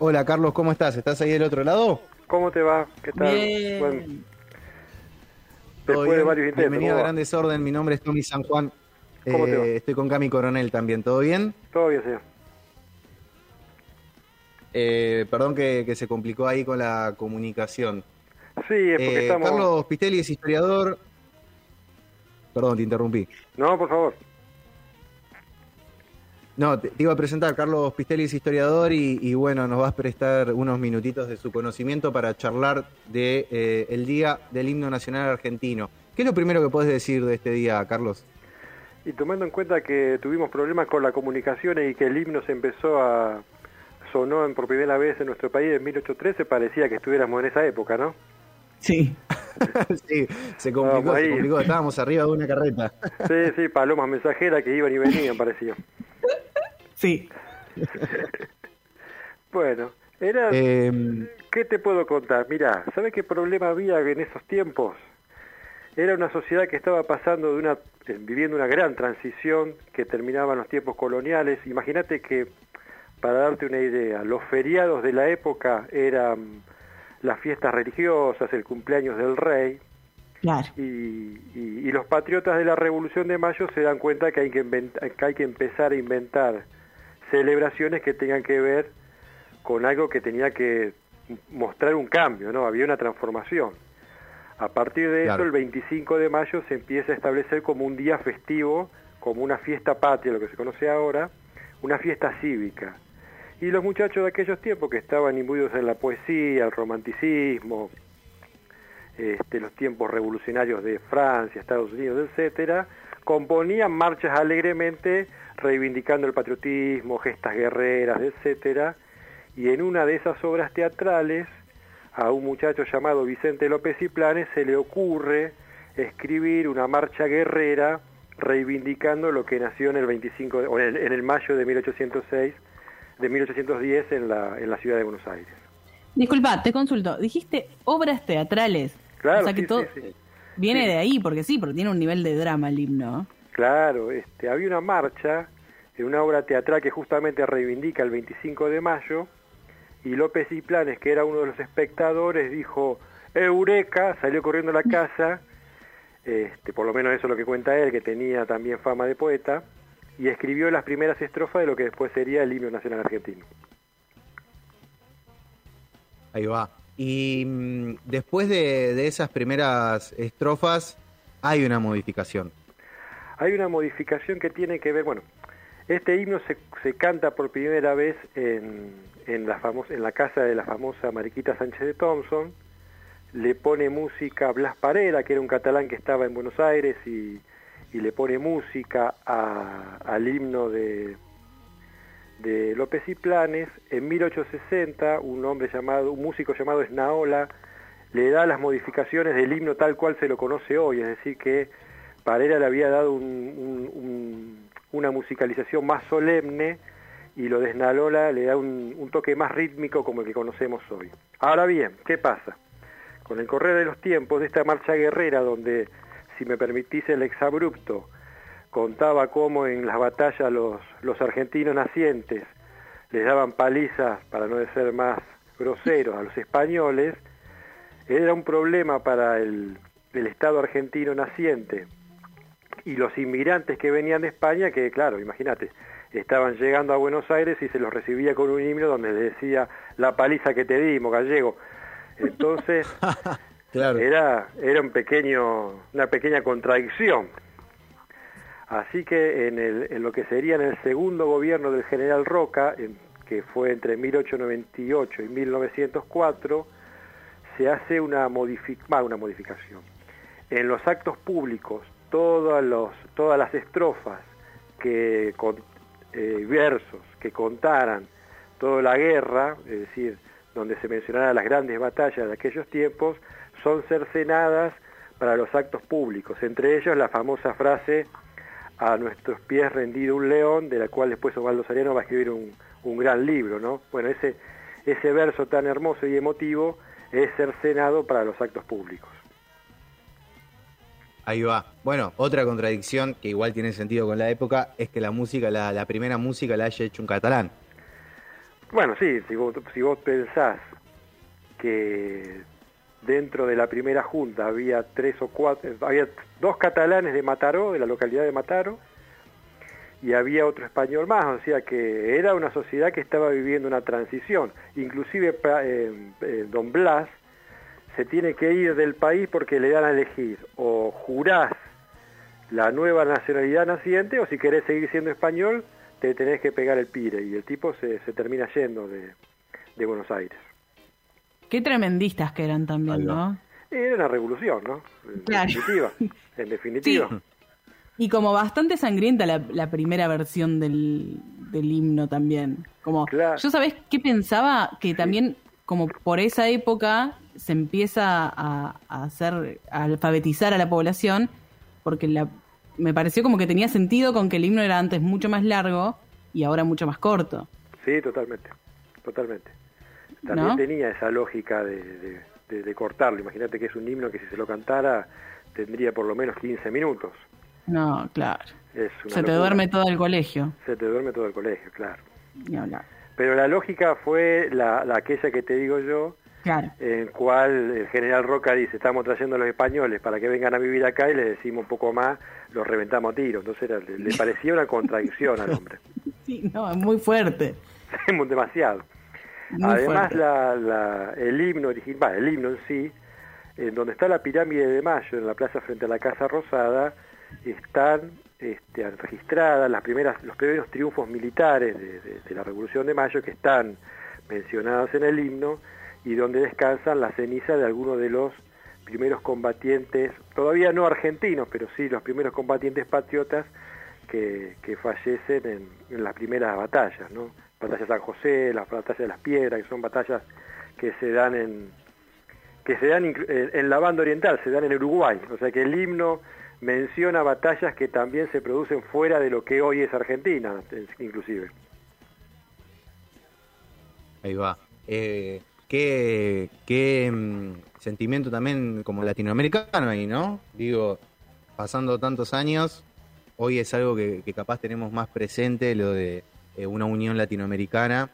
Hola Carlos, ¿cómo estás? ¿Estás ahí del otro lado? ¿Cómo te va? ¿Qué tal? Bien. Bueno, ¿Todo después de varios intentos. Bienvenido a. Gran Desorden, mi nombre es Tommy San Juan. ¿Cómo te va? Eh, estoy con Cami Coronel también, ¿todo bien? Todo bien, señor. Eh, perdón que, que se complicó ahí con la comunicación. Sí, es porque Eh, estamos... Carlos Pistelli es historiador. Perdón, te interrumpí. No, por favor. No, te, te iba a presentar, Carlos Pistelli es historiador y, y bueno, nos vas a prestar unos minutitos de su conocimiento para charlar de eh, el Día del Himno Nacional Argentino. ¿Qué es lo primero que puedes decir de este día, Carlos? Y tomando en cuenta que tuvimos problemas con la comunicación y que el himno se empezó a... sonó por primera vez en nuestro país en 1813, parecía que estuviéramos en esa época, ¿no? Sí. sí, se complicó, se complicó, estábamos arriba de una carreta. Sí, sí, palomas mensajeras que iban y venían, parecía. Sí. Bueno, era... Eh, ¿Qué te puedo contar? Mira, ¿sabes qué problema había en esos tiempos? Era una sociedad que estaba pasando de una, eh, viviendo una gran transición que terminaba en los tiempos coloniales. Imagínate que, para darte una idea, los feriados de la época eran las fiestas religiosas, el cumpleaños del rey, Claro. y, y- y los patriotas de la Revolución de Mayo se dan cuenta que hay que, invent- que hay que empezar a inventar celebraciones que tengan que ver con algo que tenía que mostrar un cambio, ¿no? Había una transformación. A partir de Claro. eso, el 25 de mayo se empieza a establecer como un día festivo, como una fiesta patria, lo que se conoce ahora, una fiesta cívica. Y los muchachos de aquellos tiempos que estaban imbuidos en la poesía, el romanticismo, este, los tiempos revolucionarios de Francia, Estados Unidos, etcétera, componían marchas alegremente reivindicando el patriotismo, gestas guerreras, etcétera, y en una de esas obras teatrales a un muchacho llamado Vicente López y Planes se le ocurre escribir una marcha guerrera reivindicando lo que nació en el 25 de- o en el, en el mayo de 1806 de 1810 en la en la ciudad de Buenos Aires. Disculpa, te consulto. Dijiste obras teatrales. Claro, o sea que sí, todo sí, sí. Viene Sí. de ahí, porque sí, porque tiene un nivel de drama el himno. Claro, este, había una marcha en una obra teatral que justamente reivindica el 25 de mayo y López y Planes, que era uno de los espectadores, dijo Eureka, salió corriendo a la casa, este, por lo menos eso es lo que cuenta él, que tenía también fama de poeta, y escribió las primeras estrofas de lo que después sería el himno nacional argentino. ahí va. Y mm, después de, de esas primeras estrofas, hay una modificación. Hay una modificación que tiene que ver, bueno, este himno se, se canta por primera vez en, en, la famos- en la casa de la famosa Mariquita Sánchez de Thompson, le pone música Blas Parera, que era un catalán que estaba en Buenos Aires, y, y le pone música al himno de, de López y Planes. En 1860, un hombre llamado, un músico llamado Esnaola, le da las modificaciones del himno tal cual se lo conoce hoy, es decir que Parera le había dado un- un- un- una musicalización más solemne y lo de Esnaola le da un toque más rítmico como el que conocemos hoy. Ahora bien, ¿qué pasa? Con el correr de los tiempos de esta marcha guerrera donde, si me permitís el exabrupto, contaba cómo en las batallas los, los argentinos nacientes les daban palizas, para no ser más groseros, a los españoles, era un problema para el, el Estado argentino naciente y los inmigrantes que venían de España, que claro, imagínate, estaban llegando a Buenos Aires y se los recibía con un himno donde les decía la paliza que te dimos, gallego. Entonces, Claro. era, era un pequeño, una pequeña contradicción. Así que en, lo que sería en el segundo gobierno del general Roca, que fue entre 1898 y 1904, se hace una, una modificación. En los actos públicos, todas las estrofas, que, eh, versos que contaran toda la guerra, es decir, donde se mencionaran las grandes batallas de aquellos tiempos, son cercenadas para los actos públicos, entre ellos la famosa frase a nuestros pies rendido un león, de la cual después Osvaldo Sariano va a escribir un, un gran libro, ¿no? Bueno, ese, ese verso tan hermoso y emotivo es cercenado para los actos públicos. Ahí va. Bueno, otra contradicción que igual tiene sentido con la época es que la música, la, la primera música la haya hecho un catalán. Bueno, sí, si vos, si vos pensás que dentro de la primera junta había tres o cuatro, había dos catalanes de Mataró, de la localidad de Mataró, y había otro español más, o sea que era una sociedad que estaba viviendo una transición. Inclusive eh, eh, Don Blas se tiene que ir del país porque le dan a elegir o jurás la nueva nacionalidad naciente o si querés seguir siendo español te tenés que pegar el pire y el tipo se, termina yendo de Buenos Aires. Qué tremendistas que eran también, ¿no? Era una revolución, ¿no? En definitiva. En definitiva. Y como bastante sangrienta la, primera versión del, himno también. Como, Yo sabés qué pensaba que también como por esa época se empieza a, hacer, a alfabetizar a la población, porque la, me pareció como que tenía sentido con que el himno era antes mucho más largo y ahora mucho más corto. Sí, totalmente, totalmente. También tenía esa lógica de, de cortarlo. Imagínate que es un himno que si se lo cantara tendría por lo menos 15 minutos. No, claro. se te duerme todo el colegio. Se te duerme todo el colegio, claro. Pero la lógica fue la, aquella que te digo yo, claro. en cual el general Roca dice, estamos trayendo a los españoles para que vengan a vivir acá y les decimos un poco más, los reventamos a tiros. Entonces le, parecía una contradicción al hombre. Sí, no, es muy fuerte. Demasiado. Además, la, el himno original, el himno en sí, en donde está la pirámide de Mayo, en la plaza frente a la Casa Rosada, están este, registradas las primeras, los primeros triunfos militares de, la Revolución de Mayo que están mencionados en el himno y donde descansan las cenizas de algunos de los primeros combatientes, todavía no argentinos, pero sí los primeros combatientes patriotas que, fallecen en, las primeras batallas, ¿no? Batalla de San José, las batallas de las piedras, que son batallas que se dan en que se dan en la banda oriental, se dan en Uruguay, o sea que el himno menciona batallas que también se producen fuera de lo que hoy es Argentina, inclusive. Ahí va. Eh, qué, qué mm, sentimiento también como latinoamericano ahí, ¿no? Digo, pasando tantos años, hoy es algo que, capaz tenemos más presente, lo de eh, una unión latinoamericana.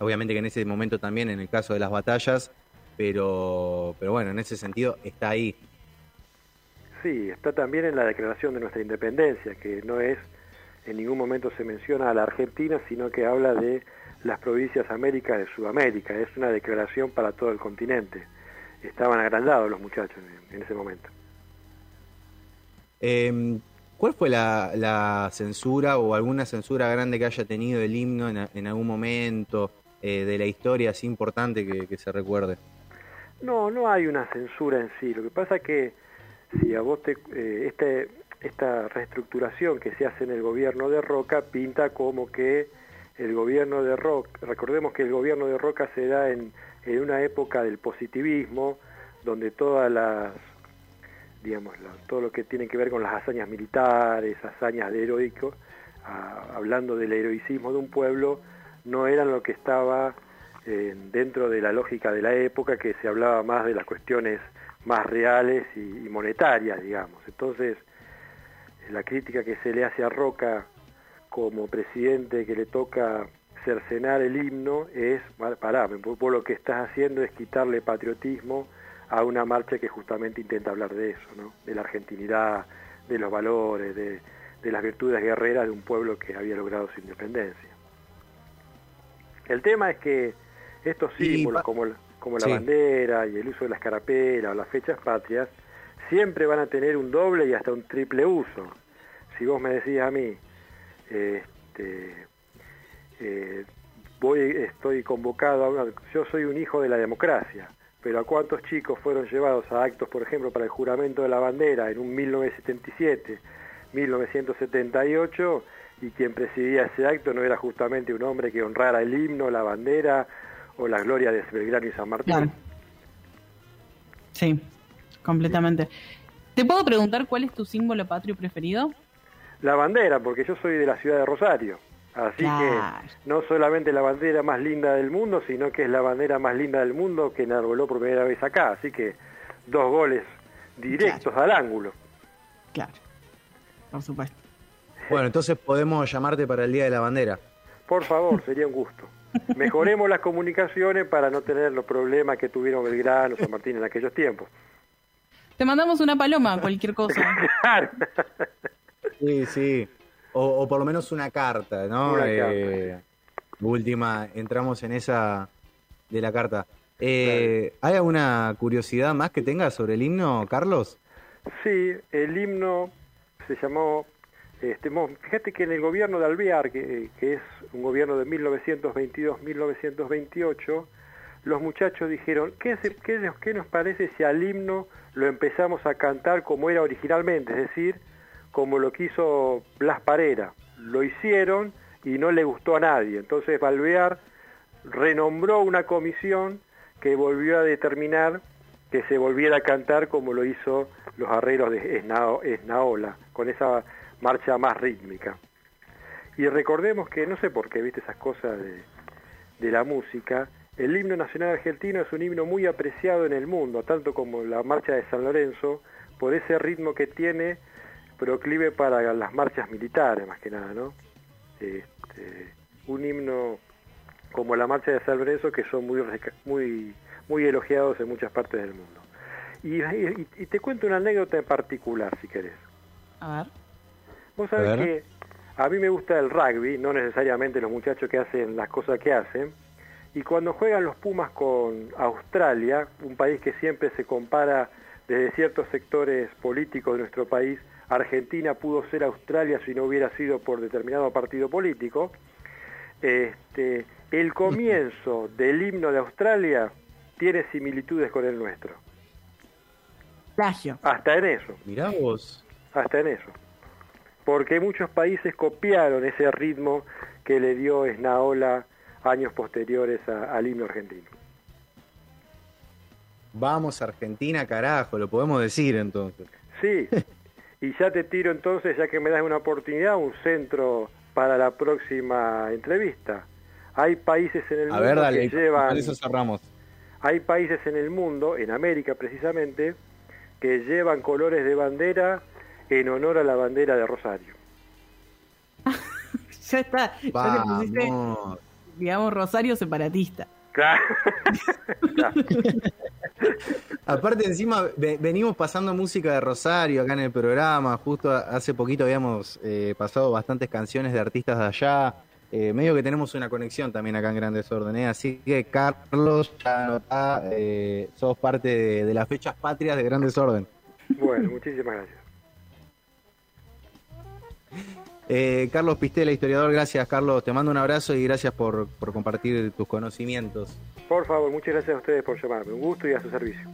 Obviamente que en ese momento también, en el caso de las batallas, pero, pero bueno, en ese sentido está ahí. Sí, está también en la declaración de nuestra independencia, que no es, en ningún momento se menciona a la Argentina, sino que habla de las provincias América de Sudamérica. Es una declaración para todo el continente. Estaban agrandados los muchachos en, ese momento. Em, ¿Cuál fue la, censura o alguna censura grande que haya tenido el himno en, algún momento eh, de la historia así importante que, que se recuerde? No, no hay una censura en sí. Lo que pasa es que si a vos te, eh, este, esta reestructuración que se hace en el gobierno de Roca pinta como que el gobierno de Roca, recordemos que el gobierno de Roca se da en, en una época del positivismo, donde todas las, digamos, todo lo que tiene que ver con las hazañas militares, hazañas de heroico, hablando del heroicismo de un pueblo, no eran lo que estaba eh, dentro de la lógica de la época, que se hablaba más de las cuestiones más reales y, monetarias, digamos. Entonces, la crítica que se le hace a Roca como presidente que le toca cercenar el himno es, pará, vos lo que estás haciendo es quitarle patriotismo a una marcha que justamente intenta hablar de eso, ¿no? de la argentinidad, de los valores, de, las virtudes guerreras de un pueblo que había logrado su independencia. El tema es que estos símbolos, como, como la bandera y el uso de la escarapela o las fechas patrias, siempre van a tener un doble y hasta un triple uso. Si vos me decís a mí, este, eh, voy, estoy convocado a una, yo soy un hijo de la democracia, pero a cuántos chicos fueron llevados a actos, por ejemplo, para el juramento de la bandera en un 1977, 1978, y quien presidía ese acto no era justamente un hombre que honrara el himno, la bandera o la gloria de Belgrano y San Martín. Sí, completamente. ¿Te puedo preguntar cuál es tu símbolo patrio preferido? La bandera, porque yo soy de la ciudad de Rosario. Así que no solamente la bandera más linda del mundo, sino que es la bandera más linda del mundo que enarboló por primera vez acá. Así que dos goles directos al ángulo. Claro, por supuesto. Bueno, entonces podemos llamarte para el Día de la Bandera. Por favor, sería un gusto. Mejoremos las comunicaciones para no tener los problemas que tuvieron Belgrano, San Martín en aquellos tiempos. Te mandamos una paloma, cualquier cosa. sí, sí. O, por lo menos una carta, ¿no? Eh, última, entramos en esa de la carta. Eh, ¿Hay alguna curiosidad más que tengas sobre el himno, Carlos? Sí, el himno se llamó, este, fíjate que en el gobierno de Alvear, que, es un gobierno de 1922-1928, los muchachos dijeron, ¿qué, qué, ¿qué nos parece si al himno lo empezamos a cantar como era originalmente? Es decir, como lo quiso Blas Parera. Lo hicieron y no le gustó a nadie. Entonces Balbear renombró una comisión que volvió a determinar que se volviera a cantar como lo hizo los arreglos de Esnaola, con esa marcha más rítmica. Y recordemos que, no sé por qué, viste esas cosas de la música, el himno nacional argentino es un himno muy apreciado en el mundo, tanto como la marcha de San Lorenzo, por ese ritmo que tiene proclive para las marchas militares, más que nada, ¿no? Este, un himno como la marcha de San Lorenzo que son muy, muy, muy elogiados en muchas partes del mundo. Y, te cuento una anécdota en particular, si querés. A ver. Vos sabés que a mí me gusta el rugby, no necesariamente los muchachos que hacen las cosas que hacen, y cuando juegan los Pumas con Australia, un país que siempre se compara desde ciertos sectores políticos de nuestro país, Argentina pudo ser Australia si no hubiera sido por determinado partido político, este, el comienzo del himno de Australia tiene similitudes con el nuestro. Plagio. Hasta en eso. Mirá vos. Hasta en eso. Porque muchos países copiaron ese ritmo que le dio Esnaola años posteriores al himno argentino. Vamos Argentina, carajo, lo podemos decir entonces. Sí, y ya te tiro entonces, ya que me das una oportunidad, un centro para la próxima entrevista. Hay países en el mundo que llevan... eso cerramos. Hay países en el mundo, en América precisamente, que llevan colores de bandera en honor a la bandera de Rosario. ya está, ya te pusiste, digamos, Rosario separatista. Aparte encima venimos pasando música de Rosario acá en el programa, justo hace poquito habíamos eh, pasado bastantes canciones de artistas de allá, eh, medio que tenemos una conexión también acá en Grandes Órdenes, así que Carlos, ya eh, sos parte de, de, las fechas patrias de Grandes Orden. Bueno, muchísimas gracias. Eh, Carlos Pistela, historiador, gracias Carlos, te mando un abrazo y gracias por, por compartir tus conocimientos. Por favor, muchas gracias a ustedes por llamarme, un gusto y a su servicio.